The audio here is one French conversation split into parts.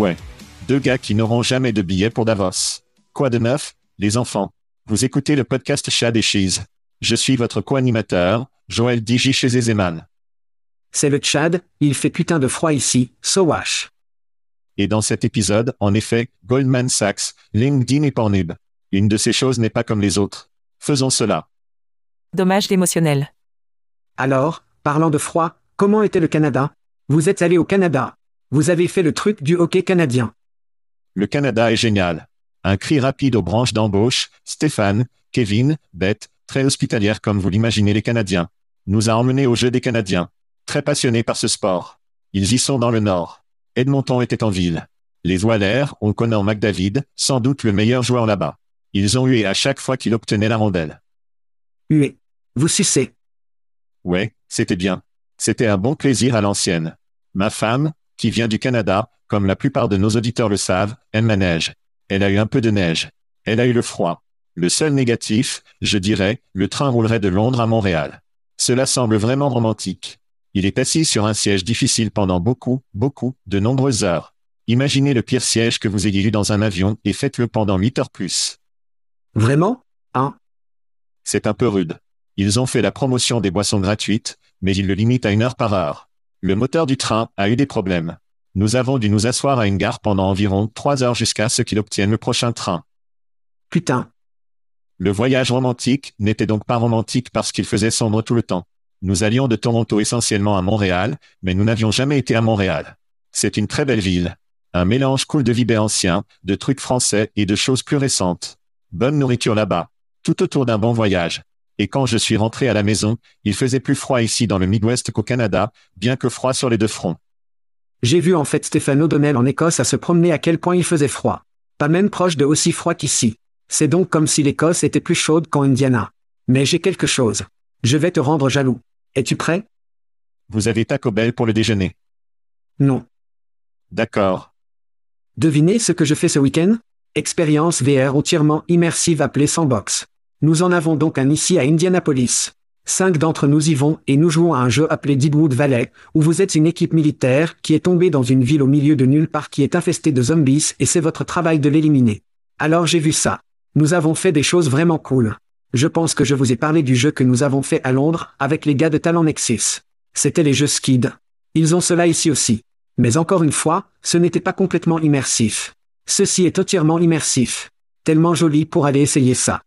Ouais. Deux gars qui n'auront jamais de billets pour Davos. Quoi de neuf, les enfants? Vous écoutez le podcast Chad et Cheese. Je suis votre co-animateur, Joël Digi chez Ezeman. C'est le Tchad, il fait putain de froid ici, so wash. Et dans cet épisode, en effet, Goldman Sachs, LinkedIn et Pornhub. Une de ces choses n'est pas comme les autres. Faisons cela. Dommage émotionnel. Alors, parlant de froid, comment était le Canada? Vous êtes allé au Canada. Vous avez fait le truc du hockey canadien. Le Canada est génial. Un cri rapide aux branches d'embauche, Stéphane, Kevin, Beth, très hospitalière comme vous l'imaginez les Canadiens. Nous a emmenés au jeu des Canadiens. Très passionnés par ce sport. Ils y sont dans le nord. Edmonton était en ville. Les Oilers ont Connor McDavid, sans doute le meilleur joueur là-bas. Ils ont hué à chaque fois qu'il obtenait la rondelle. Hué. Vous sucez. Ouais, c'était bien. C'était un bon plaisir à l'ancienne. Ma femme, qui vient du Canada, comme la plupart de nos auditeurs le savent, aime la neige. Elle a eu un peu de neige. Elle a eu le froid. Le seul négatif, je dirais, le train roulerait de Londres à Montréal. Cela semble vraiment romantique. Il est assis sur un siège difficile pendant beaucoup, beaucoup, de nombreuses heures. Imaginez le pire siège que vous ayez eu dans un avion et faites-le pendant 8 heures plus. Vraiment? Hein? C'est un peu rude. Ils ont fait la promotion des boissons gratuites, mais ils le limitent à une heure par heure. Le moteur du train a eu des problèmes. Nous avons dû nous asseoir à une gare pendant environ trois heures jusqu'à ce qu'il obtienne le prochain train. Putain. Le voyage romantique n'était donc pas romantique parce qu'il faisait sombre tout le temps. Nous allions de Toronto essentiellement à Montréal, mais nous n'avions jamais été à Montréal. C'est une très belle ville. Un mélange cool de vibes anciens, de trucs français et de choses plus récentes. Bonne nourriture là-bas. Tout autour d'un bon voyage. Et quand je suis rentré à la maison, il faisait plus froid ici dans le Midwest qu'au Canada, bien que froid sur les deux fronts. J'ai vu en fait Stéphane O'Donnell en Écosse à se promener à quel point il faisait froid. Pas même proche de aussi froid qu'ici. C'est donc comme si l'Écosse était plus chaude qu'en Indiana. Mais j'ai quelque chose. Je vais te rendre jaloux. Es-tu prêt? Vous avez Taco Bell pour le déjeuner. Non. D'accord. Devinez ce que je fais ce week-end? Expérience VR entièrement immersive appelée Sandbox. Nous en avons donc un ici à Indianapolis. Cinq d'entre nous y vont et nous jouons à un jeu appelé Deepwood Valley, où vous êtes une équipe militaire qui est tombée dans une ville au milieu de nulle part qui est infestée de zombies et c'est votre travail de l'éliminer. Alors j'ai vu ça. Nous avons fait des choses vraiment cool. Je pense que je vous ai parlé du jeu que nous avons fait à Londres avec les gars de Talent Nexus. C'était les jeux Skid. Ils ont cela ici aussi. Mais encore une fois, ce n'était pas complètement immersif. Ceci est entièrement immersif. Tellement joli pour aller essayer ça.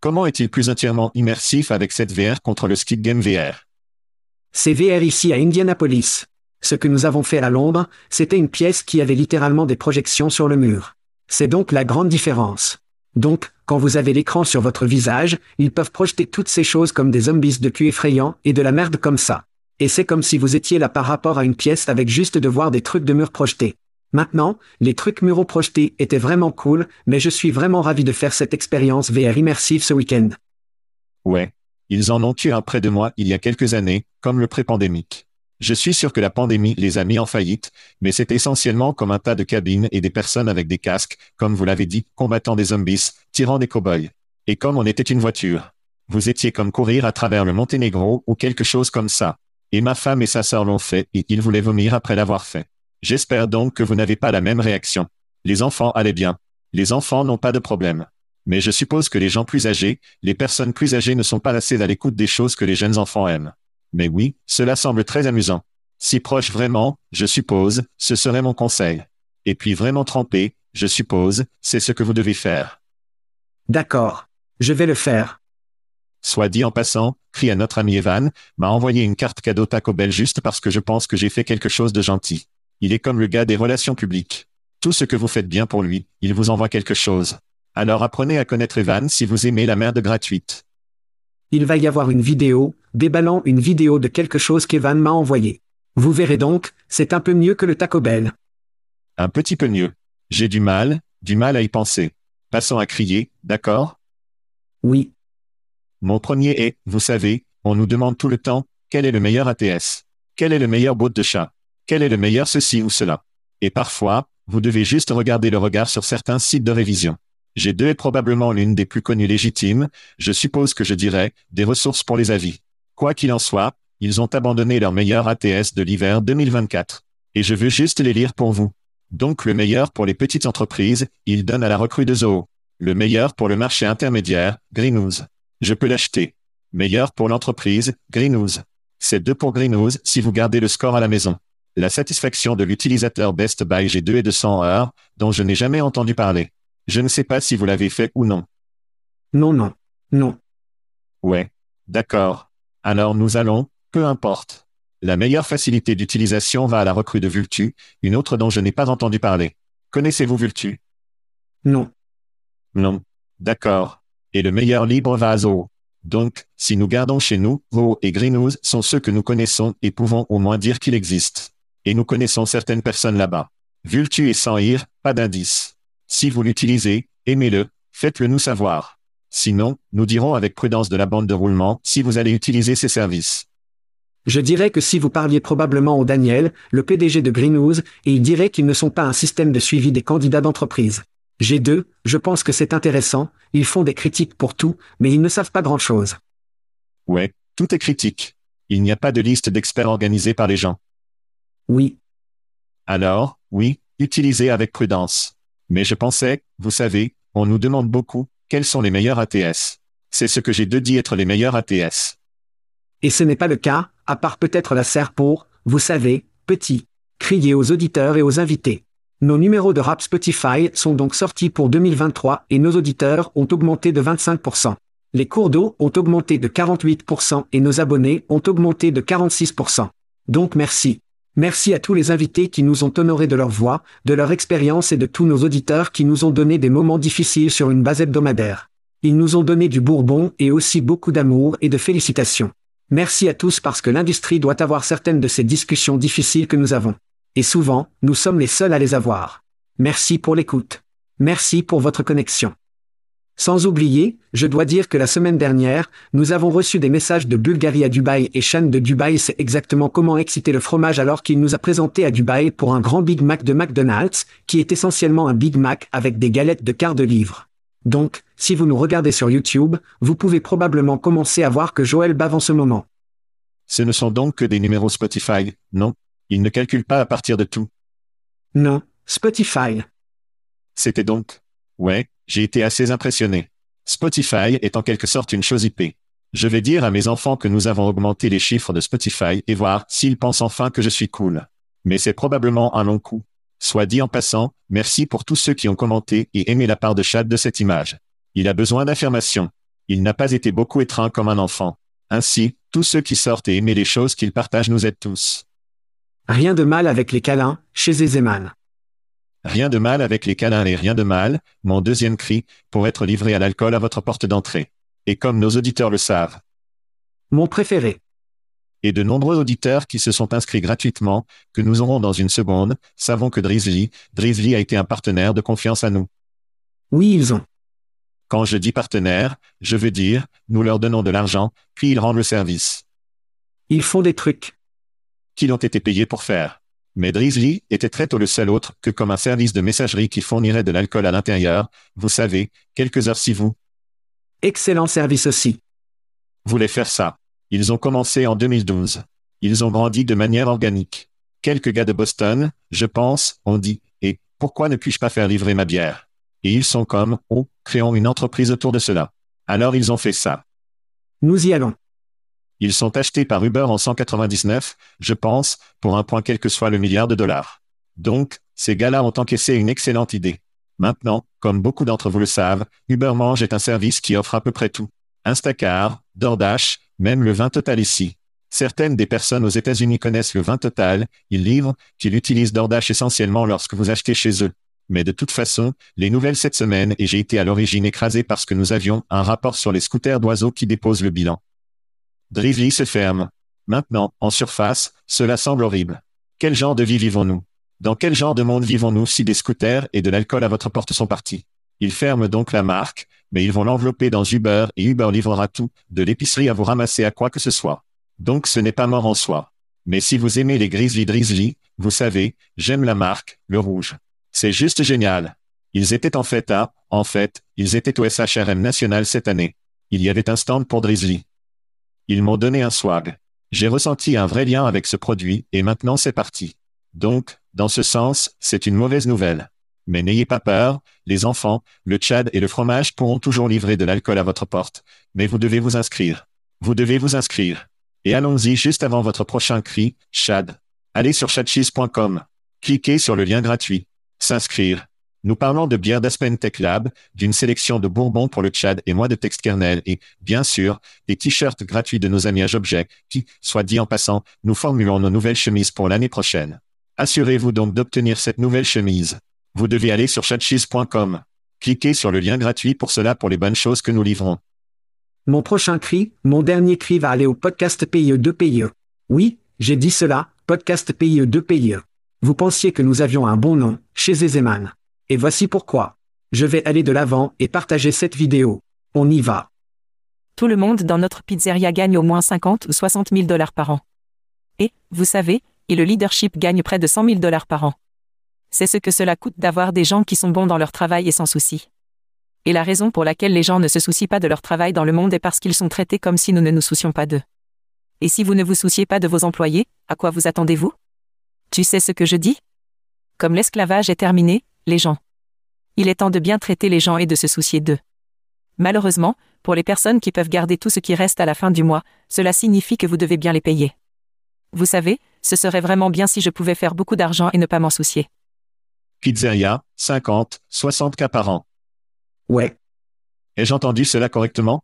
Comment est-il plus entièrement immersif avec cette VR contre le Skid Game VR C'est VR ici à Indianapolis. Ce que nous avons fait à Londres, c'était une pièce qui avait littéralement des projections sur le mur. C'est donc la grande différence. Donc, quand vous avez l'écran sur votre visage, ils peuvent projeter toutes ces choses comme des zombies de cul effrayants et de la merde comme ça. Et c'est comme si vous étiez là par rapport à une pièce avec juste de voir des trucs de mur projetés. Maintenant, les trucs muraux projetés étaient vraiment cool, mais je suis vraiment ravi de faire cette expérience VR immersive ce week-end. Ouais. Ils en ont eu un près de moi il y a quelques années, comme le pré-pandémique. Je suis sûr que la pandémie les a mis en faillite, mais c'est essentiellement comme un tas de cabines et des personnes avec des casques, comme vous l'avez dit, combattant des zombies, tirant des cow-boys. Et comme on était une voiture. Vous étiez comme courir à travers le Monténégro ou quelque chose comme ça. Et ma femme et sa sœur l'ont fait et ils voulaient vomir après l'avoir fait. J'espère donc que vous n'avez pas la même réaction. Les enfants allaient bien. Les enfants n'ont pas de problème. Mais je suppose que les gens plus âgés, les personnes plus âgées ne sont pas assez à l'écoute des choses que les jeunes enfants aiment. Mais oui, cela semble très amusant. Si proche vraiment, je suppose, ce serait mon conseil. Et puis vraiment trempé, je suppose, c'est ce que vous devez faire. D'accord. Je vais le faire. Soit dit en passant, crie à notre ami Evan, m'a envoyé une carte cadeau Taco Bell juste parce que je pense que j'ai fait quelque chose de gentil. Il est comme le gars des relations publiques. Tout ce que vous faites bien pour lui, il vous envoie quelque chose. Alors apprenez à connaître Evan si vous aimez la merde gratuite. Il va y avoir une vidéo, déballant une vidéo de quelque chose qu'Evan m'a envoyé. Vous verrez donc, c'est un peu mieux que le Taco Bell. Un petit peu mieux. J'ai du mal, du mal à y penser. Passons à crier, d'accord? Oui. Mon premier est, vous savez, on nous demande tout le temps, quel est le meilleur ATS Quel est le meilleur bout de chat? Quel est le meilleur ceci ou cela? Et parfois, vous devez juste regarder le regard sur certains sites de révision. J'ai deux est probablement l'une des plus connues légitimes, je suppose que je dirais, des ressources pour les avis. Quoi qu'il en soit, ils ont abandonné leur meilleur ATS de l'hiver 2024. Et je veux juste les lire pour vous. Donc le meilleur pour les petites entreprises, il donne à la recrue de Zoho. Le meilleur pour le marché intermédiaire, Greenhouse. Je peux l'acheter. Meilleur pour l'entreprise, Greenhouse. C'est deux pour Greenhouse si vous gardez le score à la maison. La satisfaction de l'utilisateur Best Buy G2 est de 100 heures, dont je n'ai jamais entendu parler. Je ne sais pas si vous l'avez fait ou non. Non, non. Non. Ouais. D'accord. Alors nous allons, peu importe. La meilleure facilité d'utilisation va à la recrue de Vultu, une autre dont je n'ai pas entendu parler. Connaissez-vous Vultu? Non. Non. D'accord. Et le meilleur libre va à Zoho. Donc, si nous gardons chez nous, Zoho et Greenhouse sont ceux que nous connaissons et pouvons au moins dire qu'il existe. Et nous connaissons certaines personnes là-bas. Vultu est sans ir, pas d'indice. Si vous l'utilisez, aimez-le, faites-le nous savoir. Sinon, nous dirons avec prudence de la bande de roulement si vous allez utiliser ces services. Je dirais que si vous parliez probablement au Daniel, le PDG de Greenhouse, et il dirait qu'ils ne sont pas un système de suivi des candidats d'entreprise. G2, je pense que c'est intéressant, ils font des critiques pour tout, mais ils ne savent pas grand-chose. Ouais, tout est critique. Il n'y a pas de liste d'experts organisés par les gens. Oui. Alors, oui, utilisez avec prudence. Mais je pensais, vous savez, on nous demande beaucoup, quels sont les meilleurs ATS C'est ce que j'ai de dit être les meilleurs ATS. Et ce n'est pas le cas, à part peut-être la serre pour, vous savez, petit. Crier aux auditeurs et aux invités. Nos numéros de rap Spotify sont donc sortis pour 2023 et nos auditeurs ont augmenté de 25%. Les cours d'eau ont augmenté de 48% et nos abonnés ont augmenté de 46%. Donc merci. Merci à tous les invités qui nous ont honorés de leur voix, de leur expérience et de tous nos auditeurs qui nous ont donné des moments difficiles sur une base hebdomadaire. Ils nous ont donné du bourbon et aussi beaucoup d'amour et de félicitations. Merci à tous parce que l'industrie doit avoir certaines de ces discussions difficiles que nous avons. Et souvent, nous sommes les seuls à les avoir. Merci pour l'écoute. Merci pour votre connexion. Sans oublier, je dois dire que la semaine dernière, nous avons reçu des messages de Bulgarie à Dubaï et Shan de Dubaï sait exactement comment exciter le fromage alors qu'il nous a présenté à Dubaï pour un grand Big Mac de McDonald's, qui est essentiellement un Big Mac avec des galettes de quart de livre. Donc, si vous nous regardez sur YouTube, vous pouvez probablement commencer à voir que Joël bave en ce moment. Ce ne sont donc que des numéros Spotify, non? Il ne calcule pas à partir de tout. Non, Spotify. C'était donc? Ouais, j'ai été assez impressionné. Spotify est en quelque sorte une chose IP. Je vais dire à mes enfants que nous avons augmenté les chiffres de Spotify et voir s'ils pensent enfin que je suis cool. Mais c'est probablement un long coup. Soit dit en passant, merci pour tous ceux qui ont commenté et aimé la part de Chad de cette image. Il a besoin d'affirmation. Il n'a pas été beaucoup étreint comme un enfant. Ainsi, tous ceux qui sortent et aiment les choses qu'il partage nous aident tous. Rien de mal avec les câlins, chez Ezeman. Rien de mal avec les câlins et rien de mal, mon deuxième cri, pour être livré à l'alcool à votre porte d'entrée. Et comme nos auditeurs le savent. Mon préféré. Et de nombreux auditeurs qui se sont inscrits gratuitement, que nous aurons dans une seconde, savons que Drizzly, Drizzly a été un partenaire de confiance à nous. Oui, ils ont. Quand je dis partenaire, je veux dire, nous leur donnons de l'argent, puis ils rendent le service. Ils font des trucs. Qu'ils ont été payés pour faire. Mais Drizzly était très tôt le seul autre que comme un service de messagerie qui fournirait de l'alcool à l'intérieur, vous savez, quelques heures si vous Excellent service aussi. voulez faire ça. Ils ont commencé en 2012. Ils ont grandi de manière organique. Quelques gars de Boston, je pense, ont dit, et pourquoi ne puis-je pas faire livrer ma bière? Et ils sont comme, oh, créons une entreprise autour de cela. Alors ils ont fait ça. Nous y allons. Ils sont achetés par Uber en 199, je pense, pour un point quel que soit le milliard de dollars. Donc, ces gars-là ont encaissé une excellente idée. Maintenant, comme beaucoup d'entre vous le savent, Uber Mange est un service qui offre à peu près tout. Instacart, DoorDash, même le vin total ici. Certaines des personnes aux États-Unis connaissent le vin total, ils livrent, qu'ils utilisent DoorDash essentiellement lorsque vous achetez chez eux. Mais de toute façon, les nouvelles cette semaine et j'ai été à l'origine écrasé parce que nous avions un rapport sur les scooters d'oiseaux qui déposent le bilan. Drively se ferme. Maintenant, en surface, cela semble horrible. Quel genre de vie vivons-nous? Dans quel genre de monde vivons-nous si des scooters et de l'alcool à votre porte sont partis? Ils ferment donc la marque, mais ils vont l'envelopper dans Uber et Uber livrera tout, de l'épicerie à vous ramasser à quoi que ce soit. Donc ce n'est pas mort en soi. Mais si vous aimez les Grizzly Drizzly, vous savez, j'aime la marque, le rouge. C'est juste génial. Ils étaient en fait à, en fait, ils étaient au SHRM national cette année. Il y avait un stand pour Drizzly. Ils m'ont donné un swag. J'ai ressenti un vrai lien avec ce produit et maintenant c'est parti. Donc, dans ce sens, c'est une mauvaise nouvelle. Mais n'ayez pas peur, les enfants, le Tchad et le fromage pourront toujours livrer de l'alcool à votre porte. Mais vous devez vous inscrire. Vous devez vous inscrire. Et allons-y juste avant votre prochain cri, Chad. Allez sur chatcheese.com. Cliquez sur le lien gratuit. S'inscrire. Nous parlons de bière d'Aspen Tech Lab, d'une sélection de bourbons pour le Tchad et moi de texte kernel et, bien sûr, des t-shirts gratuits de nos amis à Jobjet, qui, soit dit en passant, nous formulons nos nouvelles chemises pour l'année prochaine. Assurez-vous donc d'obtenir cette nouvelle chemise. Vous devez aller sur chatcheese.com. Cliquez sur le lien gratuit pour cela pour les bonnes choses que nous livrons. Mon prochain cri, mon dernier cri va aller au podcast PIE 2 PIE. Oui, j'ai dit cela, podcast PIE 2 PIE. Vous pensiez que nous avions un bon nom, chez Ezeman. Et voici pourquoi. Je vais aller de l'avant et partager cette vidéo. On y va. Tout le monde dans notre pizzeria gagne au moins 50 ou 60 000 dollars par an. Et, vous savez, et le leadership gagne près de 100 000 dollars par an. C'est ce que cela coûte d'avoir des gens qui sont bons dans leur travail et sans souci. Et la raison pour laquelle les gens ne se soucient pas de leur travail dans le monde est parce qu'ils sont traités comme si nous ne nous soucions pas d'eux. Et si vous ne vous souciez pas de vos employés, à quoi vous attendez-vous? Tu sais ce que je dis? Comme l'esclavage est terminé, les gens. Il est temps de bien traiter les gens et de se soucier d'eux. Malheureusement, pour les personnes qui peuvent garder tout ce qui reste à la fin du mois, cela signifie que vous devez bien les payer. Vous savez, ce serait vraiment bien si je pouvais faire beaucoup d'argent et ne pas m'en soucier. Pizzeria, 50, 60 cas par an. Ouais, Ai-je entendu cela correctement?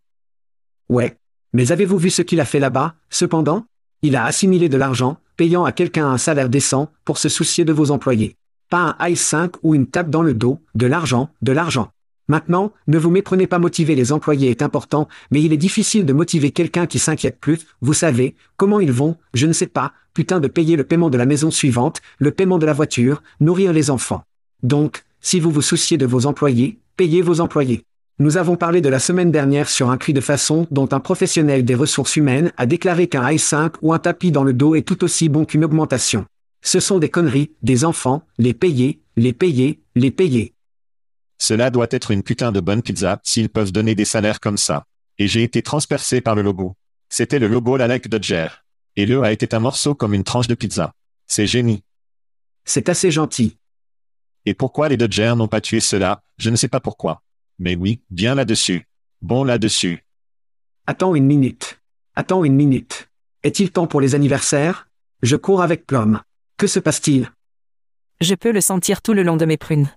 Ouais. Mais avez-vous vu ce qu'il a fait là-bas, cependant Il a assimilé de l'argent, payant à quelqu'un un salaire décent, pour se soucier de vos employés. Pas un Ice 5 ou une tape dans le dos, de l'argent, de l'argent. Maintenant, ne vous méprenez pas motiver les employés est important, mais il est difficile de motiver quelqu'un qui s'inquiète plus, vous savez, comment ils vont, je ne sais pas, putain de payer le paiement de la maison suivante, le paiement de la voiture, nourrir les enfants. Donc, si vous vous souciez de vos employés, payez vos employés. Nous avons parlé de la semaine dernière sur un cri de façon dont un professionnel des ressources humaines a déclaré qu'un i5 ou un tapis dans le dos est tout aussi bon qu'une augmentation. Ce sont des conneries, des enfants, les payer, les payer, les payer. Cela doit être une putain de bonne pizza s'ils peuvent donner des salaires comme ça. Et j'ai été transpercé par le logo. C'était le logo la like Dodger. Et le a été un morceau comme une tranche de pizza. C'est génie. C'est assez gentil. Et pourquoi les Dodgers n'ont pas tué cela, je ne sais pas pourquoi. Mais oui, bien là-dessus. Bon là-dessus. Attends une minute. Attends une minute. Est-il temps pour les anniversaires? Je cours avec Plum. Que se passe-t-il? Je peux le sentir tout le long de mes prunes.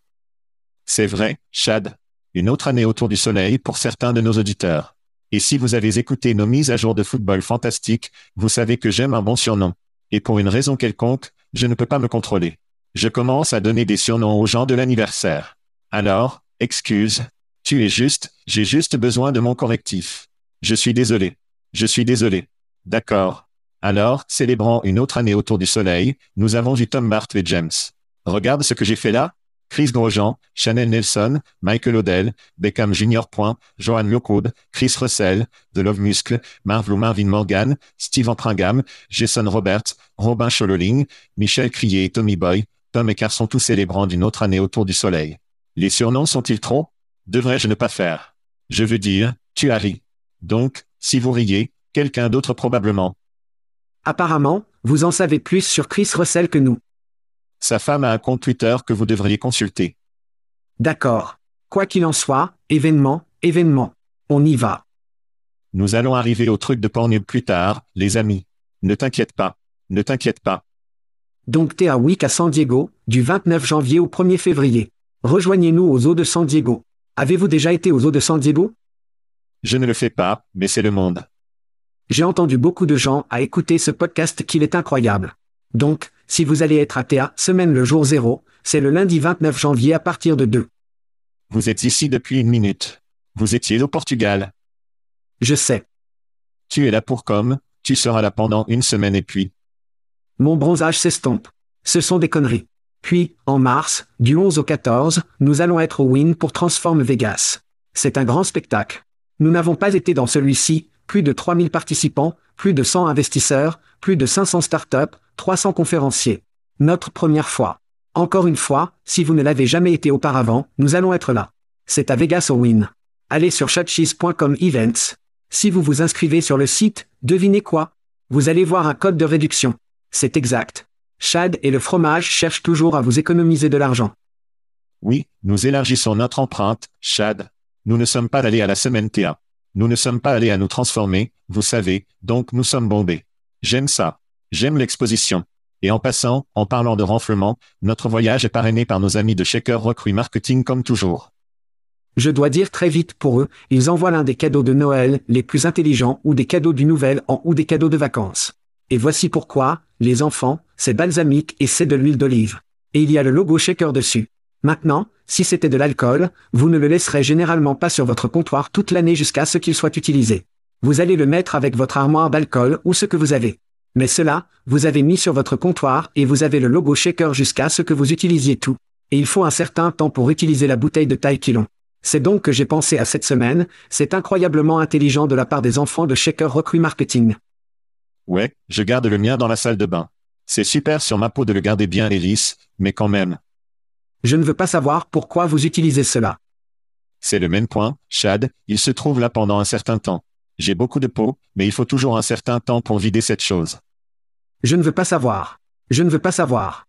C'est vrai, Chad. Une autre année autour du soleil pour certains de nos auditeurs. Et si vous avez écouté nos mises à jour de football fantastique, vous savez que j'aime un bon surnom. Et pour une raison quelconque, je ne peux pas me contrôler. Je commence à donner des surnoms aux gens de l'anniversaire. Alors, excuse. Tu es juste, j'ai juste besoin de mon correctif. Je suis désolé. Je suis désolé. D'accord. Alors, célébrant une autre année autour du soleil, nous avons eu Tom Bart et James. Regarde ce que j'ai fait là. Chris Grosjean, Chanel Nelson, Michael Odell, Beckham Jr. Johan Lockwood, Chris Russell, The Love Muscle, Marv Marvin Morgan, Steve Pringam, Jason Roberts, Robin Chololing, Michel Crier et Tommy Boy, Tom et Car sont tous célébrants d'une autre année autour du soleil. Les surnoms sont-ils trop? Devrais-je ne pas faire Je veux dire, tu as ri. Donc, si vous riez, quelqu'un d'autre probablement. Apparemment, vous en savez plus sur Chris Russell que nous. Sa femme a un compte Twitter que vous devriez consulter. D'accord. Quoi qu'il en soit, événement, événement. On y va. Nous allons arriver au truc de Pornhub plus tard, les amis. Ne t'inquiète pas. Ne t'inquiète pas. Donc t'es à Week à San Diego, du 29 janvier au 1er février. Rejoignez-nous aux eaux de San Diego. Avez-vous déjà été aux eaux de San Diego? Je ne le fais pas, mais c'est le monde. J'ai entendu beaucoup de gens à écouter ce podcast qu'il est incroyable. Donc, si vous allez être à TA, semaine le jour 0, c'est le lundi 29 janvier à partir de 2. Vous êtes ici depuis une minute. Vous étiez au Portugal. Je sais. Tu es là pour comme, tu seras là pendant une semaine et puis. Mon bronzage s'estompe. Ce sont des conneries. Puis, en mars, du 11 au 14, nous allons être au Win pour Transform Vegas. C'est un grand spectacle. Nous n'avons pas été dans celui-ci, plus de 3000 participants, plus de 100 investisseurs, plus de 500 startups, 300 conférenciers. Notre première fois. Encore une fois, si vous ne l'avez jamais été auparavant, nous allons être là. C'est à Vegas au Win. Allez sur chatcheese.com events. Si vous vous inscrivez sur le site, devinez quoi? Vous allez voir un code de réduction. C'est exact. Chad et le fromage cherchent toujours à vous économiser de l'argent. Oui, nous élargissons notre empreinte, Chad. Nous ne sommes pas allés à la semaine TA. Nous ne sommes pas allés à nous transformer, vous savez, donc nous sommes bombés. J'aime ça. J'aime l'exposition. Et en passant, en parlant de renflement, notre voyage est parrainé par nos amis de Shaker Recruit Marketing comme toujours. Je dois dire très vite pour eux, ils envoient l'un des cadeaux de Noël les plus intelligents ou des cadeaux du Nouvel An ou des cadeaux de vacances. Et voici pourquoi, les enfants, c'est balsamique et c'est de l'huile d'olive. Et il y a le logo Shaker dessus. Maintenant, si c'était de l'alcool, vous ne le laisserez généralement pas sur votre comptoir toute l'année jusqu'à ce qu'il soit utilisé. Vous allez le mettre avec votre armoire d'alcool ou ce que vous avez. Mais cela, vous avez mis sur votre comptoir et vous avez le logo shaker jusqu'à ce que vous utilisiez tout. Et il faut un certain temps pour utiliser la bouteille de taille qu'ils C'est donc que j'ai pensé à cette semaine, c'est incroyablement intelligent de la part des enfants de Shaker Recruit Marketing. Ouais, je garde le mien dans la salle de bain. C'est super sur ma peau de le garder bien et lisse, mais quand même. Je ne veux pas savoir pourquoi vous utilisez cela. C'est le même point, Chad, il se trouve là pendant un certain temps. J'ai beaucoup de peau, mais il faut toujours un certain temps pour vider cette chose. Je ne veux pas savoir. Je ne veux pas savoir.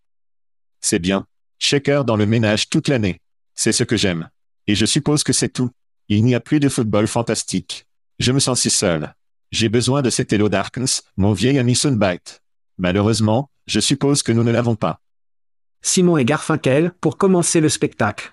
C'est bien. Shaker dans le ménage toute l'année. C'est ce que j'aime. Et je suppose que c'est tout. Il n'y a plus de football fantastique. Je me sens si seul. J'ai besoin de cet Hello Darkness, mon vieil ami Sunbite. Malheureusement, je suppose que nous ne l'avons pas. Simon et Garfinkel, pour commencer le spectacle.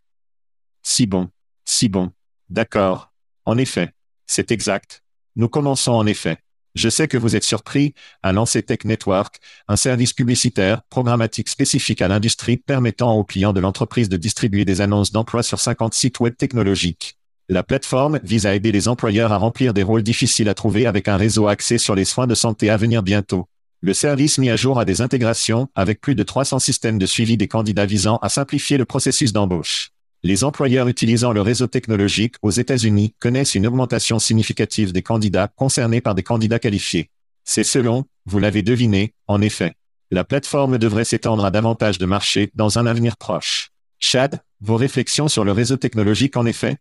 Si bon. Si bon. D'accord. En effet. C'est exact. Nous commençons en effet. Je sais que vous êtes surpris à lancer Tech Network, un service publicitaire programmatique spécifique à l'industrie permettant aux clients de l'entreprise de distribuer des annonces d'emploi sur 50 sites web technologiques. La plateforme vise à aider les employeurs à remplir des rôles difficiles à trouver avec un réseau axé sur les soins de santé à venir bientôt. Le service mis à jour a des intégrations avec plus de 300 systèmes de suivi des candidats visant à simplifier le processus d'embauche. Les employeurs utilisant le réseau technologique aux États-Unis connaissent une augmentation significative des candidats concernés par des candidats qualifiés. C'est selon, vous l'avez deviné, en effet. La plateforme devrait s'étendre à davantage de marchés dans un avenir proche. Chad, vos réflexions sur le réseau technologique en effet?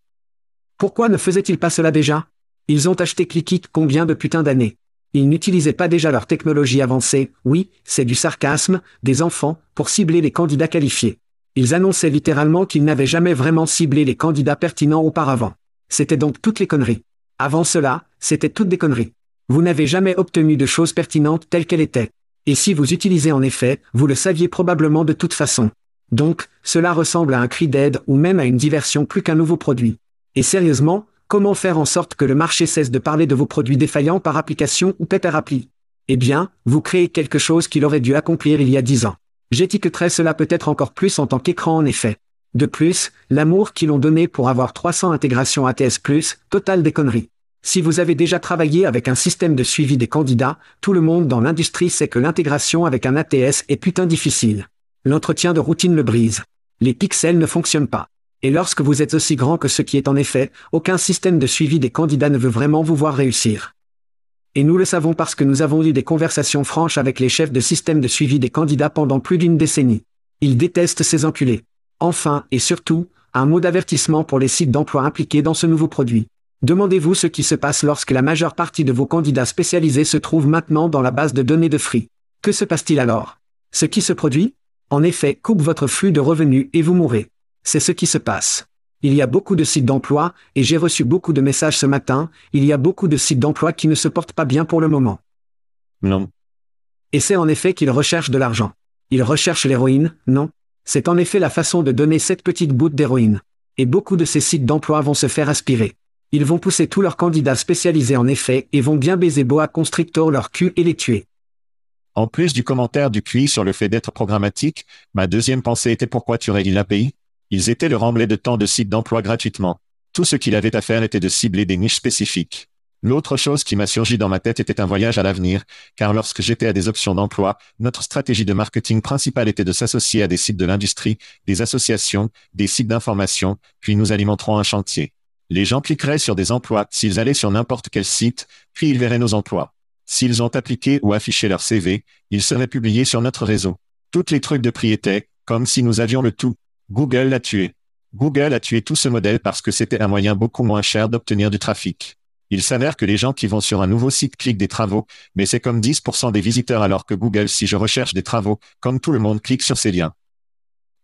Pourquoi ne faisaient-ils pas cela déjà? Ils ont acheté Clickit combien de putain d'années? Ils n'utilisaient pas déjà leur technologie avancée, oui, c'est du sarcasme, des enfants, pour cibler les candidats qualifiés. Ils annonçaient littéralement qu'ils n'avaient jamais vraiment ciblé les candidats pertinents auparavant. C'était donc toutes les conneries. Avant cela, c'était toutes des conneries. Vous n'avez jamais obtenu de choses pertinentes telles qu'elles étaient. Et si vous utilisez en effet, vous le saviez probablement de toute façon. Donc, cela ressemble à un cri d'aide ou même à une diversion plus qu'un nouveau produit. Et sérieusement, comment faire en sorte que le marché cesse de parler de vos produits défaillants par application ou paper appli? Eh bien, vous créez quelque chose qu'il aurait dû accomplir il y a dix ans. J'étiqueterai cela peut-être encore plus en tant qu'écran en effet. De plus, l'amour qu'ils ont donné pour avoir 300 intégrations ATS+, total des conneries. Si vous avez déjà travaillé avec un système de suivi des candidats, tout le monde dans l'industrie sait que l'intégration avec un ATS est putain difficile. L'entretien de routine le brise. Les pixels ne fonctionnent pas. Et lorsque vous êtes aussi grand que ce qui est en effet, aucun système de suivi des candidats ne veut vraiment vous voir réussir. Et nous le savons parce que nous avons eu des conversations franches avec les chefs de système de suivi des candidats pendant plus d'une décennie. Ils détestent ces enculés. Enfin, et surtout, un mot d'avertissement pour les sites d'emploi impliqués dans ce nouveau produit. Demandez-vous ce qui se passe lorsque la majeure partie de vos candidats spécialisés se trouvent maintenant dans la base de données de Free. Que se passe-t-il alors? Ce qui se produit? En effet, coupe votre flux de revenus et vous mourrez. C'est ce qui se passe. Il y a beaucoup de sites d'emploi, et j'ai reçu beaucoup de messages ce matin, il y a beaucoup de sites d'emploi qui ne se portent pas bien pour le moment. Non. Et c'est en effet qu'ils recherchent de l'argent. Ils recherchent l'héroïne, non C'est en effet la façon de donner cette petite boute d'héroïne. Et beaucoup de ces sites d'emploi vont se faire aspirer. Ils vont pousser tous leurs candidats spécialisés en effet et vont bien baiser boa constrictor leur cul et les tuer. En plus du commentaire du QI sur le fait d'être programmatique, ma deuxième pensée était pourquoi tu régles l'API Ils étaient le remblai de temps de sites d'emploi gratuitement. Tout ce qu'il avait à faire était de cibler des niches spécifiques. L'autre chose qui m'a surgi dans ma tête était un voyage à l'avenir, car lorsque j'étais à des options d'emploi, notre stratégie de marketing principale était de s'associer à des sites de l'industrie, des associations, des sites d'information, puis nous alimenterons un chantier. Les gens cliqueraient sur des emplois s'ils allaient sur n'importe quel site, puis ils verraient nos emplois. S'ils ont appliqué ou affiché leur CV, ils seraient publiés sur notre réseau. Toutes les trucs de prix étaient, comme si nous avions le tout. Google l'a tué. Google a tué tout ce modèle parce que c'était un moyen beaucoup moins cher d'obtenir du trafic. Il s'avère que les gens qui vont sur un nouveau site cliquent des travaux, mais c'est comme 10% des visiteurs alors que Google si je recherche des travaux, comme tout le monde clique sur ces liens.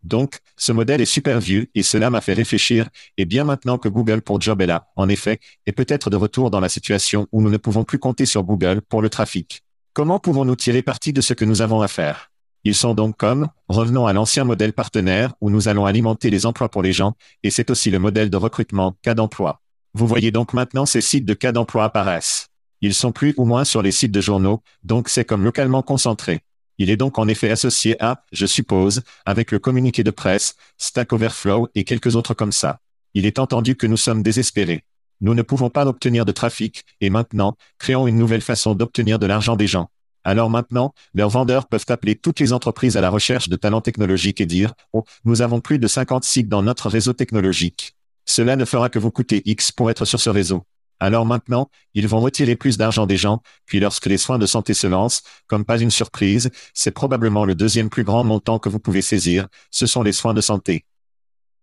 Donc, ce modèle est super vieux et cela m'a fait réfléchir, et bien maintenant que Google pour Job est là, en effet, est peut-être de retour dans la situation où nous ne pouvons plus compter sur Google pour le trafic. Comment pouvons-nous tirer parti de ce que nous avons à faire? Ils sont donc comme, revenons à l'ancien modèle partenaire où nous allons alimenter les emplois pour les gens, et c'est aussi le modèle de recrutement, cas d'emploi. Vous voyez donc maintenant ces sites de cas d'emploi apparaissent. Ils sont plus ou moins sur les sites de journaux, donc c'est comme localement concentré. Il est donc en effet associé à, je suppose, avec le communiqué de presse, Stack Overflow et quelques autres comme ça. Il est entendu que nous sommes désespérés. Nous ne pouvons pas obtenir de trafic, et maintenant, créons une nouvelle façon d'obtenir de l'argent des gens. Alors maintenant, leurs vendeurs peuvent appeler toutes les entreprises à la recherche de talents technologiques et dire, oh, nous avons plus de 50 sites dans notre réseau technologique. Cela ne fera que vous coûter X pour être sur ce réseau. Alors maintenant, ils vont retirer plus d'argent des gens, puis lorsque les soins de santé se lancent, comme pas une surprise, c'est probablement le deuxième plus grand montant que vous pouvez saisir, ce sont les soins de santé.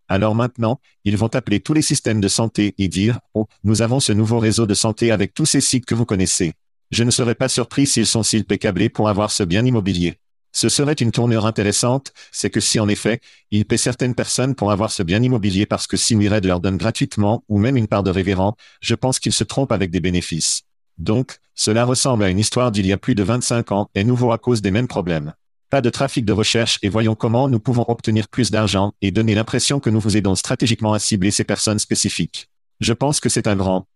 Alors maintenant, ils vont appeler tous les systèmes de santé et dire, oh, nous avons ce nouveau réseau de santé avec tous ces sites que vous connaissez. Je ne serais pas surpris s'ils sont si câblés pour avoir ce bien immobilier. Ce serait une tournure intéressante, c'est que si en effet, ils paient certaines personnes pour avoir ce bien immobilier parce que si Mired leur donne gratuitement ou même une part de révérend, je pense qu'ils se trompent avec des bénéfices. Donc, cela ressemble à une histoire d'il y a plus de 25 ans et nouveau à cause des mêmes problèmes. Pas de trafic de recherche et voyons comment nous pouvons obtenir plus d'argent et donner l'impression que nous vous aidons stratégiquement à cibler ces personnes spécifiques. Je pense que c'est un grand.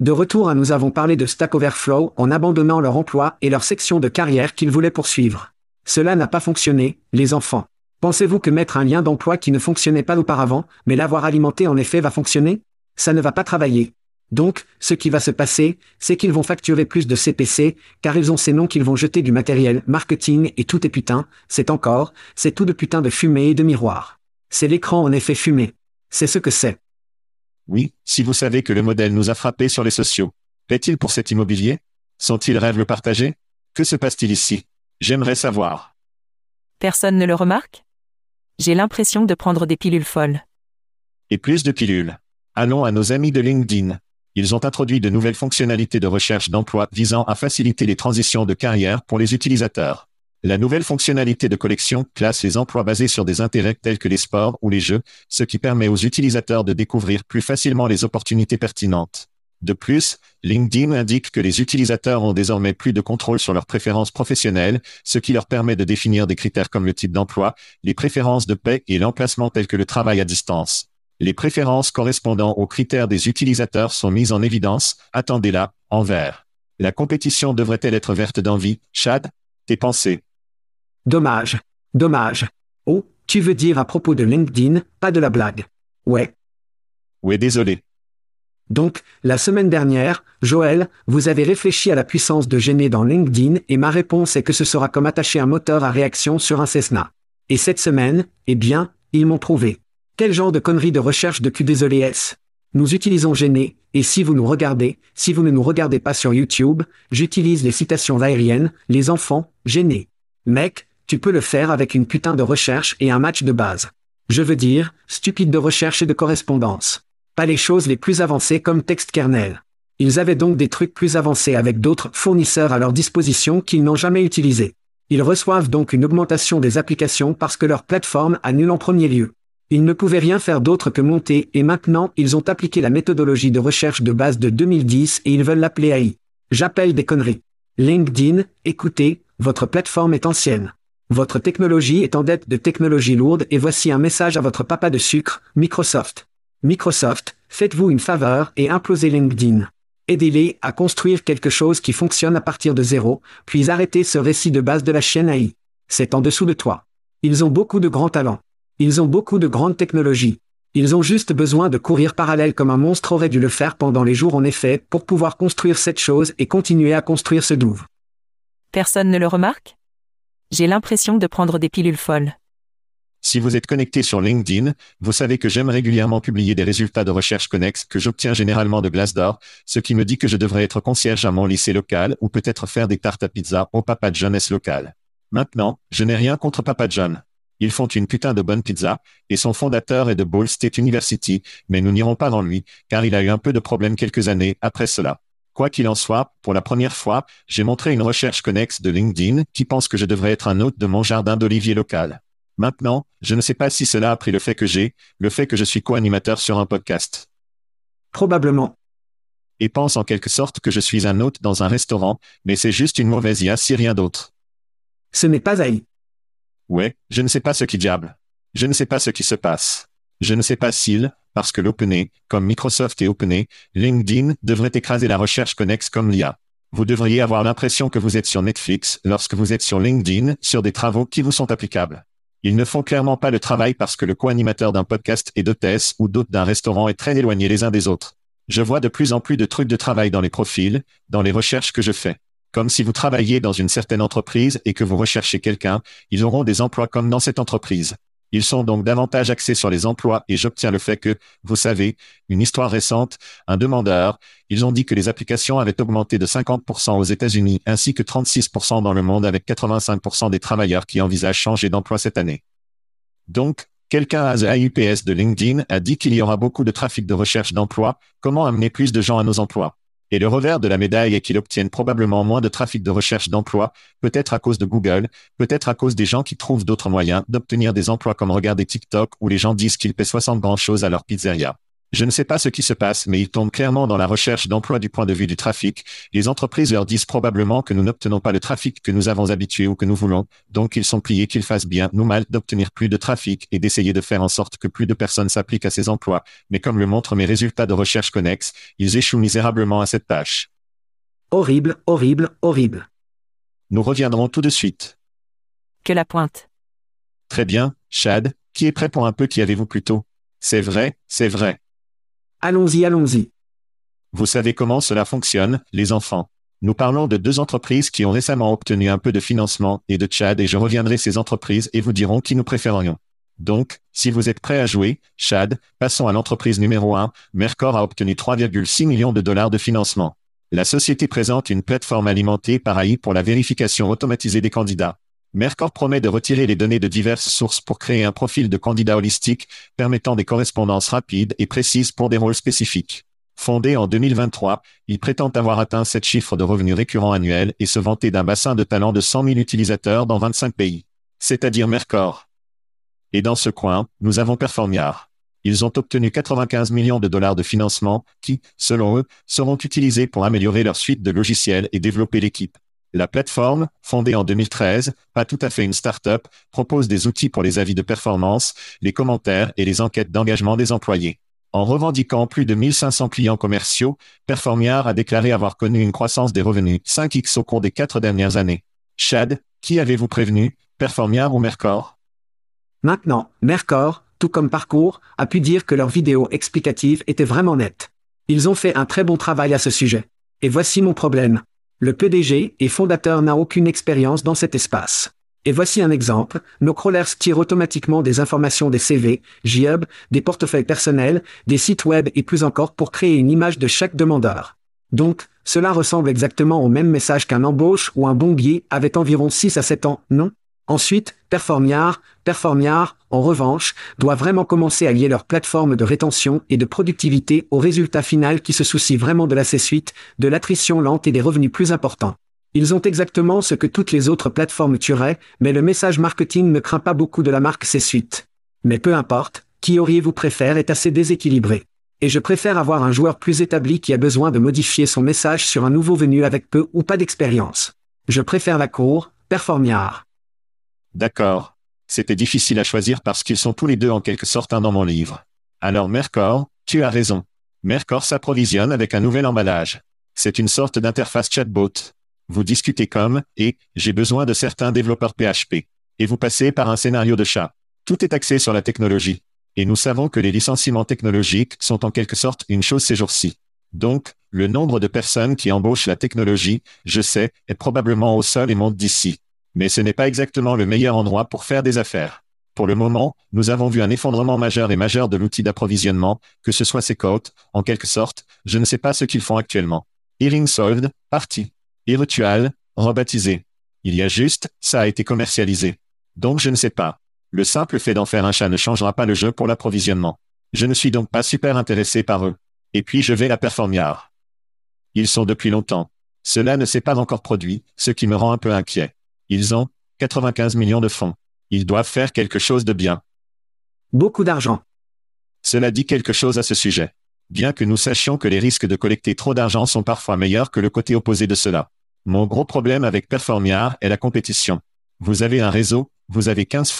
De retour à nous avons parlé de Stack Overflow en abandonnant leur emploi et leur section de carrière qu'ils voulaient poursuivre. Cela n'a pas fonctionné, les enfants. Pensez-vous que mettre un lien d'emploi qui ne fonctionnait pas auparavant, mais l'avoir alimenté en effet va fonctionner? Ça ne va pas travailler. Donc, ce qui va se passer, c'est qu'ils vont facturer plus de CPC, car ils ont ces noms qu'ils vont jeter du matériel, marketing et tout est putain, c'est encore, c'est tout de putain de fumée et de miroir. C'est l'écran en effet fumé. C'est ce que c'est. Oui, si vous savez que le modèle nous a frappé sur les sociaux. Paie-t-il pour cet immobilier? Sont-ils rêves le partager Que se passe-t-il ici? J'aimerais savoir. Personne ne le remarque? J'ai l'impression de prendre des pilules folles. Et plus de pilules. Allons à nos amis de LinkedIn. Ils ont introduit de nouvelles fonctionnalités de recherche d'emploi visant à faciliter les transitions de carrière pour les utilisateurs. La nouvelle fonctionnalité de collection classe les emplois basés sur des intérêts tels que les sports ou les jeux, ce qui permet aux utilisateurs de découvrir plus facilement les opportunités pertinentes. De plus, LinkedIn indique que les utilisateurs ont désormais plus de contrôle sur leurs préférences professionnelles, ce qui leur permet de définir des critères comme le type d'emploi, les préférences de paix et l'emplacement tel que le travail à distance. Les préférences correspondant aux critères des utilisateurs sont mises en évidence, attendez-la, en vert. La compétition devrait-elle être verte d'envie, Chad Tes pensées Dommage. Dommage. Oh, tu veux dire à propos de LinkedIn, pas de la blague. Ouais. Ouais, désolé. Donc, la semaine dernière, Joël, vous avez réfléchi à la puissance de gêner dans LinkedIn et ma réponse est que ce sera comme attacher un moteur à réaction sur un Cessna. Et cette semaine, eh bien, ils m'ont prouvé. Quel genre de connerie de recherche de Q désolé est Nous utilisons gêner, et si vous nous regardez, si vous ne nous regardez pas sur YouTube, j'utilise les citations aériennes, les enfants, gêner. Mec, tu peux le faire avec une putain de recherche et un match de base. Je veux dire, stupide de recherche et de correspondance pas les choses les plus avancées comme texte kernel. Ils avaient donc des trucs plus avancés avec d'autres fournisseurs à leur disposition qu'ils n'ont jamais utilisés. Ils reçoivent donc une augmentation des applications parce que leur plateforme annule en premier lieu. Ils ne pouvaient rien faire d'autre que monter et maintenant ils ont appliqué la méthodologie de recherche de base de 2010 et ils veulent l'appeler AI. J'appelle des conneries. LinkedIn, écoutez, votre plateforme est ancienne. Votre technologie est en dette de technologie lourde et voici un message à votre papa de sucre, Microsoft. Microsoft, faites-vous une faveur et implosez LinkedIn. Aidez-les à construire quelque chose qui fonctionne à partir de zéro, puis arrêtez ce récit de base de la chaîne AI. C'est en dessous de toi. Ils ont beaucoup de grands talents. Ils ont beaucoup de grandes technologies. Ils ont juste besoin de courir parallèle comme un monstre aurait dû le faire pendant les jours en effet pour pouvoir construire cette chose et continuer à construire ce douve. Personne ne le remarque? J'ai l'impression de prendre des pilules folles. Si vous êtes connecté sur LinkedIn, vous savez que j'aime régulièrement publier des résultats de recherche connexes que j'obtiens généralement de Glassdoor, ce qui me dit que je devrais être concierge à mon lycée local ou peut-être faire des tartes à pizza au Papa John's local. Maintenant, je n'ai rien contre Papa John. Ils font une putain de bonne pizza, et son fondateur est de Ball State University, mais nous n'irons pas dans lui, car il a eu un peu de problèmes quelques années après cela. Quoi qu'il en soit, pour la première fois, j'ai montré une recherche connexe de LinkedIn qui pense que je devrais être un hôte de mon jardin d'olivier local. Maintenant, je ne sais pas si cela a pris le fait que j'ai, le fait que je suis co-animateur sur un podcast. Probablement. Et pense en quelque sorte que je suis un hôte dans un restaurant, mais c'est juste une mauvaise IA si rien d'autre. Ce n'est pas AI. Ouais, je ne sais pas ce qui diable. Je ne sais pas ce qui se passe. Je ne sais pas s'il, parce que l'OpenAI, comme Microsoft et OpenAI, LinkedIn devrait écraser la recherche connexe comme l'IA. Vous devriez avoir l'impression que vous êtes sur Netflix lorsque vous êtes sur LinkedIn sur des travaux qui vous sont applicables. Ils ne font clairement pas le travail parce que le co-animateur d'un podcast et d'hôtesse ou d'autres d'un restaurant est très éloigné les uns des autres. Je vois de plus en plus de trucs de travail dans les profils, dans les recherches que je fais. Comme si vous travailliez dans une certaine entreprise et que vous recherchez quelqu'un, ils auront des emplois comme dans cette entreprise. Ils sont donc davantage axés sur les emplois et j'obtiens le fait que, vous savez, une histoire récente, un demandeur, ils ont dit que les applications avaient augmenté de 50% aux États-Unis ainsi que 36% dans le monde avec 85% des travailleurs qui envisagent changer d'emploi cette année. Donc, quelqu'un à The AUPS de LinkedIn a dit qu'il y aura beaucoup de trafic de recherche d'emploi, comment amener plus de gens à nos emplois? Et le revers de la médaille est qu'ils obtiennent probablement moins de trafic de recherche d'emploi, peut-être à cause de Google, peut-être à cause des gens qui trouvent d'autres moyens d'obtenir des emplois comme regarder TikTok où les gens disent qu'ils paient 60 grand choses à leur pizzeria. Je ne sais pas ce qui se passe, mais ils tombent clairement dans la recherche d'emploi du point de vue du trafic. Les entreprises leur disent probablement que nous n'obtenons pas le trafic que nous avons habitué ou que nous voulons, donc ils sont pliés qu'ils fassent bien nous mal d'obtenir plus de trafic et d'essayer de faire en sorte que plus de personnes s'appliquent à ces emplois. Mais comme le montrent mes résultats de recherche connexes, ils échouent misérablement à cette tâche. Horrible, horrible, horrible. Nous reviendrons tout de suite. Que la pointe. Très bien, Chad, qui est prêt pour un peu qui avez-vous plutôt? C'est vrai, c'est vrai. Allons-y, allons-y. Vous savez comment cela fonctionne, les enfants. Nous parlons de deux entreprises qui ont récemment obtenu un peu de financement et de Chad et je reviendrai ces entreprises et vous dirons qui nous préférerions. Donc, si vous êtes prêt à jouer, Chad, passons à l'entreprise numéro 1. Mercor a obtenu 3,6 millions de dollars de financement. La société présente une plateforme alimentée par AI pour la vérification automatisée des candidats. Mercor promet de retirer les données de diverses sources pour créer un profil de candidat holistique permettant des correspondances rapides et précises pour des rôles spécifiques. Fondé en 2023, il prétend avoir atteint cette chiffre de revenus récurrents annuels et se vanter d'un bassin de talent de 100 000 utilisateurs dans 25 pays. C'est-à-dire Mercor. Et dans ce coin, nous avons Performiar. Ils ont obtenu 95 millions de dollars de financement qui, selon eux, seront utilisés pour améliorer leur suite de logiciels et développer l'équipe. La plateforme, fondée en 2013, pas tout à fait une start-up, propose des outils pour les avis de performance, les commentaires et les enquêtes d'engagement des employés. En revendiquant plus de 1500 clients commerciaux, Performiar a déclaré avoir connu une croissance des revenus 5x au cours des quatre dernières années. Chad, qui avez-vous prévenu, Performiar ou Mercor? Maintenant, Mercor, tout comme Parcours, a pu dire que leur vidéo explicative était vraiment nette. Ils ont fait un très bon travail à ce sujet. Et voici mon problème. Le PDG et fondateur n'a aucune expérience dans cet espace. Et voici un exemple, nos crawlers tirent automatiquement des informations des CV, JHub, des portefeuilles personnels, des sites web et plus encore pour créer une image de chaque demandeur. Donc, cela ressemble exactement au même message qu'un embauche ou un bombier avait environ 6 à 7 ans, non? Ensuite, Performiar, Performiar, en revanche, doit vraiment commencer à lier leur plateforme de rétention et de productivité au résultat final qui se soucie vraiment de la C-suite, de l'attrition lente et des revenus plus importants. Ils ont exactement ce que toutes les autres plateformes tueraient, mais le message marketing ne craint pas beaucoup de la marque C-suite. Mais peu importe, qui auriez-vous préfère est assez déséquilibré. Et je préfère avoir un joueur plus établi qui a besoin de modifier son message sur un nouveau venu avec peu ou pas d'expérience. Je préfère la cour, Performiar. D'accord. C'était difficile à choisir parce qu'ils sont tous les deux en quelque sorte un dans mon livre. Alors Mercor, tu as raison. Mercor s'approvisionne avec un nouvel emballage. C'est une sorte d'interface chatbot. Vous discutez comme, et, j'ai besoin de certains développeurs PHP. Et vous passez par un scénario de chat. Tout est axé sur la technologie. Et nous savons que les licenciements technologiques sont en quelque sorte une chose ces jours-ci. Donc, le nombre de personnes qui embauchent la technologie, je sais, est probablement au sol et monte d'ici mais ce n'est pas exactement le meilleur endroit pour faire des affaires. Pour le moment, nous avons vu un effondrement majeur et majeur de l'outil d'approvisionnement, que ce soit ses côtes, en quelque sorte, je ne sais pas ce qu'ils font actuellement. Earing solved, parti. Irritual, rebaptisé. Il y a juste, ça a été commercialisé. Donc je ne sais pas. Le simple fait d'en faire un chat ne changera pas le jeu pour l'approvisionnement. Je ne suis donc pas super intéressé par eux. Et puis je vais la performiar. Ils sont depuis longtemps. Cela ne s'est pas encore produit, ce qui me rend un peu inquiet. Ils ont 95 millions de fonds. Ils doivent faire quelque chose de bien. Beaucoup d'argent. Cela dit quelque chose à ce sujet. Bien que nous sachions que les risques de collecter trop d'argent sont parfois meilleurs que le côté opposé de cela. Mon gros problème avec Performiar est la compétition. Vous avez un réseau, vous avez 15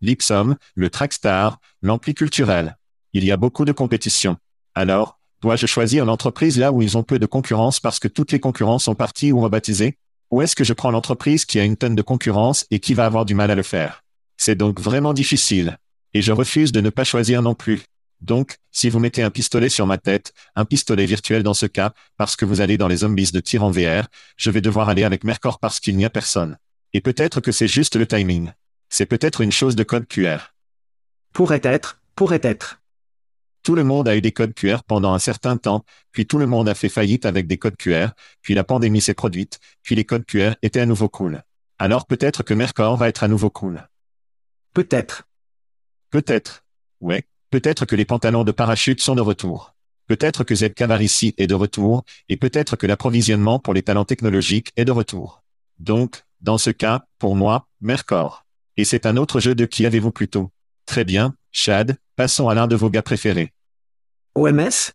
l'Ipsum, le Trackstar, l'ampli culturel. Il y a beaucoup de compétition. Alors, dois-je choisir l'entreprise là où ils ont peu de concurrence parce que toutes les concurrents sont partis ou rebaptisés ou est-ce que je prends l'entreprise qui a une tonne de concurrence et qui va avoir du mal à le faire? C'est donc vraiment difficile. Et je refuse de ne pas choisir non plus. Donc, si vous mettez un pistolet sur ma tête, un pistolet virtuel dans ce cas, parce que vous allez dans les zombies de tir en VR, je vais devoir aller avec Mercor parce qu'il n'y a personne. Et peut-être que c'est juste le timing. C'est peut-être une chose de code QR. Pourrait être, pourrait être. Tout le monde a eu des codes QR pendant un certain temps, puis tout le monde a fait faillite avec des codes QR, puis la pandémie s'est produite, puis les codes QR étaient à nouveau cool. Alors peut-être que Mercor va être à nouveau cool. Peut-être. Peut-être. Ouais, peut-être que les pantalons de parachute sont de retour. Peut-être que Z Cavarici est de retour, et peut-être que l'approvisionnement pour les talents technologiques est de retour. Donc, dans ce cas, pour moi, Mercor. Et c'est un autre jeu de qui avez-vous plutôt? Très bien, Chad, passons à l'un de vos gars préférés. OMS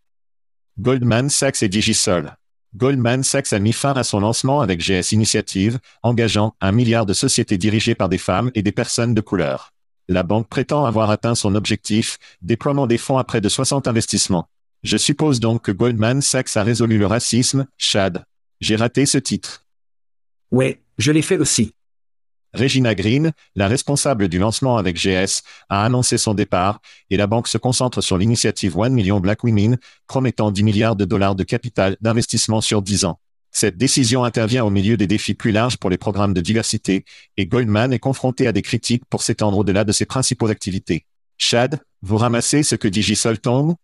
Goldman Sachs et Digisol. Goldman Sachs a mis fin à son lancement avec GS Initiative, engageant un milliard de sociétés dirigées par des femmes et des personnes de couleur. La banque prétend avoir atteint son objectif, déploiement des fonds à près de 60 investissements. Je suppose donc que Goldman Sachs a résolu le racisme, Chad. J'ai raté ce titre. Ouais, je l'ai fait aussi. Regina Green, la responsable du lancement avec GS, a annoncé son départ, et la banque se concentre sur l'initiative One Million Black Women, promettant 10 milliards de dollars de capital d'investissement sur 10 ans. Cette décision intervient au milieu des défis plus larges pour les programmes de diversité, et Goldman est confronté à des critiques pour s'étendre au-delà de ses principaux activités. Chad, vous ramassez ce que dit Gisole Tong?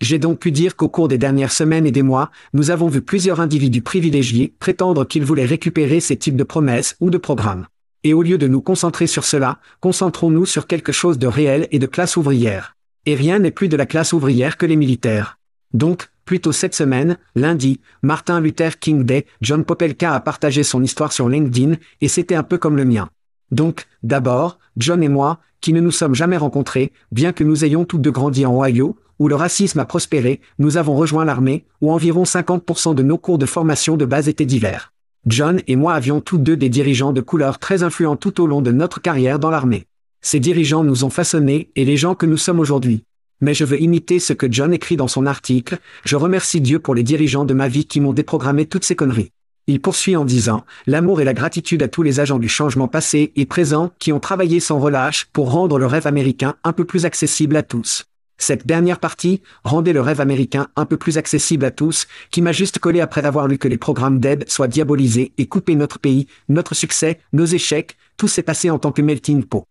J'ai donc pu dire qu'au cours des dernières semaines et des mois, nous avons vu plusieurs individus privilégiés prétendre qu'ils voulaient récupérer ces types de promesses ou de programmes. Et au lieu de nous concentrer sur cela, concentrons-nous sur quelque chose de réel et de classe ouvrière. Et rien n'est plus de la classe ouvrière que les militaires. Donc, plutôt cette semaine, lundi, Martin Luther King Day, John Popelka a partagé son histoire sur LinkedIn, et c'était un peu comme le mien. Donc, d'abord, John et moi, qui ne nous sommes jamais rencontrés, bien que nous ayons tous deux grandi en Ohio, où le racisme a prospéré, nous avons rejoint l'armée, où environ 50% de nos cours de formation de base étaient divers. John et moi avions tous deux des dirigeants de couleur très influents tout au long de notre carrière dans l'armée. Ces dirigeants nous ont façonnés et les gens que nous sommes aujourd'hui. Mais je veux imiter ce que John écrit dans son article, je remercie Dieu pour les dirigeants de ma vie qui m'ont déprogrammé toutes ces conneries. Il poursuit en disant, l'amour et la gratitude à tous les agents du changement passé et présent qui ont travaillé sans relâche pour rendre le rêve américain un peu plus accessible à tous. Cette dernière partie, rendait le rêve américain un peu plus accessible à tous, qui m'a juste collé après avoir lu que les programmes d'aide soient diabolisés et couper notre pays, notre succès, nos échecs, tout s'est passé en tant que melting pot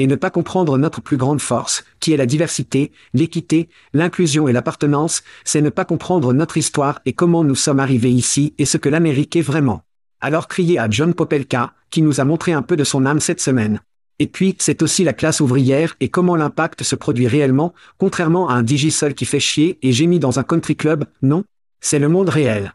et ne pas comprendre notre plus grande force, qui est la diversité, l'équité, l'inclusion et l'appartenance, c'est ne pas comprendre notre histoire et comment nous sommes arrivés ici et ce que l'Amérique est vraiment. Alors criez à John Popelka, qui nous a montré un peu de son âme cette semaine. Et puis, c'est aussi la classe ouvrière et comment l'impact se produit réellement, contrairement à un digisol qui fait chier et gémit dans un country club, non? C'est le monde réel.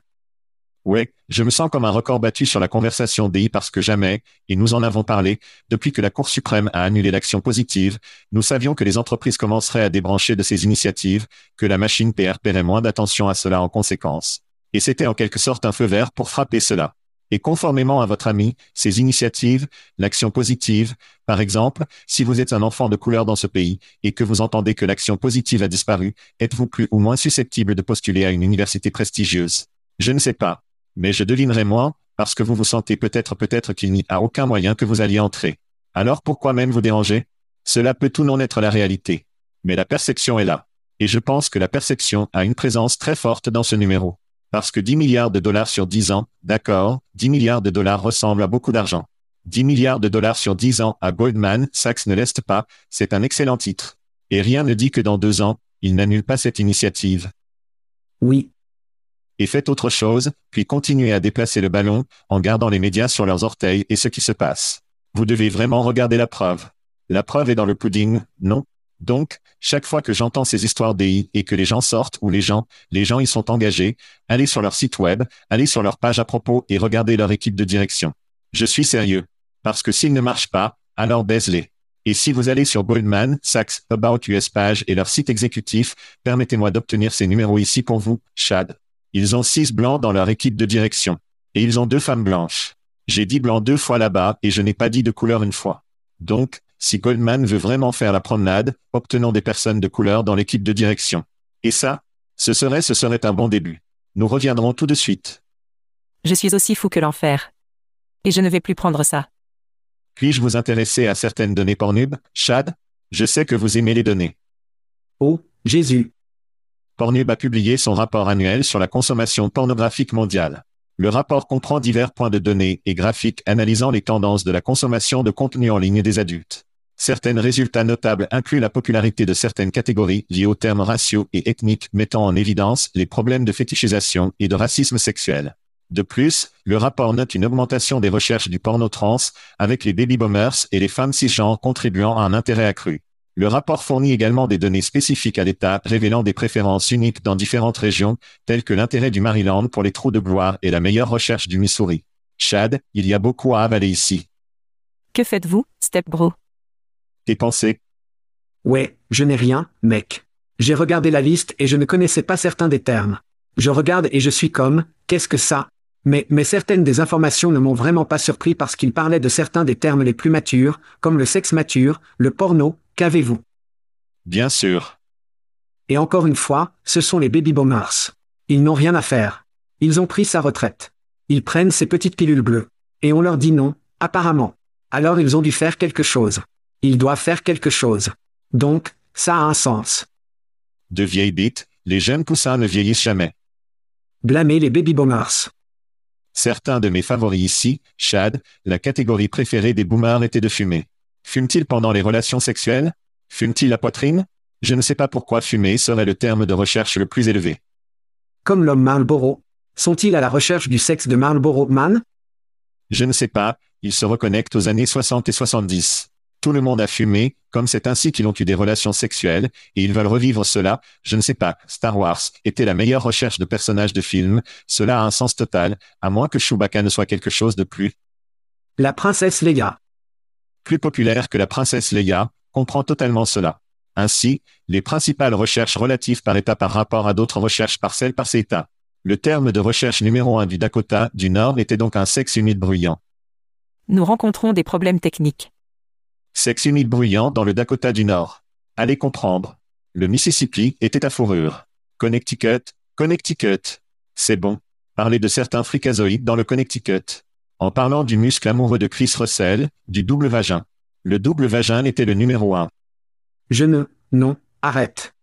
Ouais, je me sens comme un record battu sur la conversation DI parce que jamais, et nous en avons parlé, depuis que la Cour suprême a annulé l'action positive, nous savions que les entreprises commenceraient à débrancher de ces initiatives, que la machine PR paierait moins d'attention à cela en conséquence. Et c'était en quelque sorte un feu vert pour frapper cela. Et conformément à votre ami, ces initiatives, l'action positive, par exemple, si vous êtes un enfant de couleur dans ce pays et que vous entendez que l'action positive a disparu, êtes-vous plus ou moins susceptible de postuler à une université prestigieuse? Je ne sais pas. Mais je devinerai moins, parce que vous vous sentez peut-être peut-être qu'il n'y a aucun moyen que vous alliez entrer. Alors pourquoi même vous déranger? Cela peut tout non être la réalité. Mais la perception est là. Et je pense que la perception a une présence très forte dans ce numéro. Parce que 10 milliards de dollars sur 10 ans, d'accord, 10 milliards de dollars ressemblent à beaucoup d'argent. 10 milliards de dollars sur 10 ans à Goldman Sachs ne l'est pas, c'est un excellent titre. Et rien ne dit que dans deux ans, il n'annule pas cette initiative. Oui, et faites autre chose, puis continuez à déplacer le ballon, en gardant les médias sur leurs orteils et ce qui se passe. Vous devez vraiment regarder la preuve. La preuve est dans le pudding, non? Donc, chaque fois que j'entends ces histoires DI et que les gens sortent ou les gens, les gens y sont engagés, allez sur leur site web, allez sur leur page à propos et regardez leur équipe de direction. Je suis sérieux. Parce que s'ils ne marchent pas, alors baise-les. Et si vous allez sur Goldman, Sachs, About US Page et leur site exécutif, permettez-moi d'obtenir ces numéros ici pour vous, Chad. Ils ont six blancs dans leur équipe de direction. Et ils ont deux femmes blanches. J'ai dit blanc deux fois là-bas et je n'ai pas dit de couleur une fois. Donc, si Goldman veut vraiment faire la promenade, obtenons des personnes de couleur dans l'équipe de direction. Et ça, ce serait ce serait un bon début. Nous reviendrons tout de suite. Je suis aussi fou que l'enfer. Et je ne vais plus prendre ça. Puis-je vous intéresser à certaines données Pornhub, Chad? Je sais que vous aimez les données. Oh, Jésus. Pornhub a publié son rapport annuel sur la consommation pornographique mondiale. Le rapport comprend divers points de données et graphiques analysant les tendances de la consommation de contenu en ligne des adultes. Certains résultats notables incluent la popularité de certaines catégories liées aux termes raciaux et ethniques mettant en évidence les problèmes de fétichisation et de racisme sexuel. De plus, le rapport note une augmentation des recherches du porno trans, avec les baby boomers et les femmes cisgenres contribuant à un intérêt accru. Le rapport fournit également des données spécifiques à l'État révélant des préférences uniques dans différentes régions, telles que l'intérêt du Maryland pour les trous de gloire et la meilleure recherche du Missouri. Chad, il y a beaucoup à avaler ici. Que faites-vous, Step Bro Tes pensées Ouais, je n'ai rien, mec. J'ai regardé la liste et je ne connaissais pas certains des termes. Je regarde et je suis comme, qu'est-ce que ça? Mais, mais certaines des informations ne m'ont vraiment pas surpris parce qu'il parlait de certains des termes les plus matures, comme le sexe mature, le porno, Qu'avez-vous? Bien sûr. Et encore une fois, ce sont les baby boomers. Ils n'ont rien à faire. Ils ont pris sa retraite. Ils prennent ces petites pilules bleues. Et on leur dit non, apparemment. Alors ils ont dû faire quelque chose. Ils doivent faire quelque chose. Donc, ça a un sens. De vieilles bites, les jeunes poussins ne vieillissent jamais. Blâmer les baby boomers. Certains de mes favoris ici, Chad, la catégorie préférée des boomers était de fumer. Fume-t-il pendant les relations sexuelles? Fume-t-il la poitrine? Je ne sais pas pourquoi fumer serait le terme de recherche le plus élevé. Comme l'homme Marlboro Sont-ils à la recherche du sexe de Marlboro Man? Je ne sais pas, ils se reconnectent aux années 60 et 70. Tout le monde a fumé, comme c'est ainsi qu'ils ont eu des relations sexuelles, et ils veulent revivre cela, je ne sais pas, Star Wars était la meilleure recherche de personnages de film, cela a un sens total, à moins que Chewbacca ne soit quelque chose de plus. La princesse Leia. plus populaire que la princesse Leia, comprend totalement cela. Ainsi, les principales recherches relatives par État par rapport à d'autres recherches partielles par ces États. Le terme de recherche numéro 1 du Dakota du Nord était donc un sexe humide bruyant. Nous rencontrons des problèmes techniques. Sexe humide bruyant dans le Dakota du Nord. Allez comprendre. Le Mississippi était à fourrure. Connecticut, Connecticut. C'est bon. Parler de certains fricazoïdes dans le Connecticut. En parlant du muscle amoureux de Chris Russell, du double vagin. Le double vagin était le numéro 1. Je ne, non, arrête.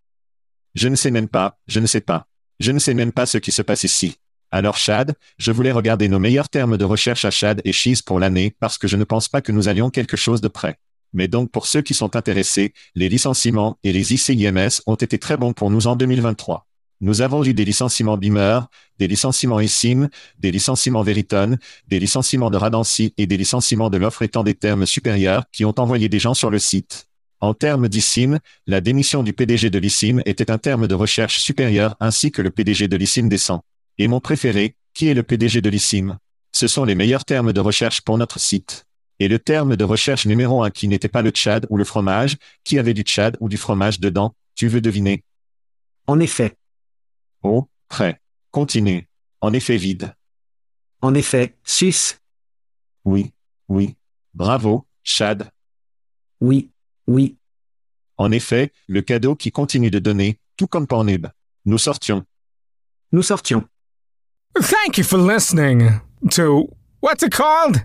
Je ne sais même pas, je ne sais pas. Je ne sais même pas ce qui se passe ici. Alors Chad, je voulais regarder nos meilleurs termes de recherche à Chad et Cheese pour l'année parce que je ne pense pas que nous allions quelque chose de près. Mais donc pour ceux qui sont intéressés, les licenciements et les ICIMS ont été très bons pour nous en 2023. Nous avons eu des licenciements Beamer, des licenciements eSIM, des licenciements Veriton, des licenciements de Radancy et des licenciements de l'offre étant des termes supérieurs qui ont envoyé des gens sur le site. En termes d'ISIM, la démission du PDG de l'ISIM était un terme de recherche supérieur ainsi que le PDG de l'ISIM descend. Et mon préféré, qui est le PDG de l'ISIM Ce sont les meilleurs termes de recherche pour notre site. Et le terme de recherche numéro un qui n'était pas le Tchad ou le fromage, qui avait du Tchad ou du fromage dedans, tu veux deviner? En effet. Oh, prêt. Continue. En effet vide. En effet, sus. Oui, oui. Bravo, Chad. Oui, oui. En effet, le cadeau qui continue de donner, tout comme Pornhub. Nous sortions. Nous sortions. Thank you for listening to what's it called?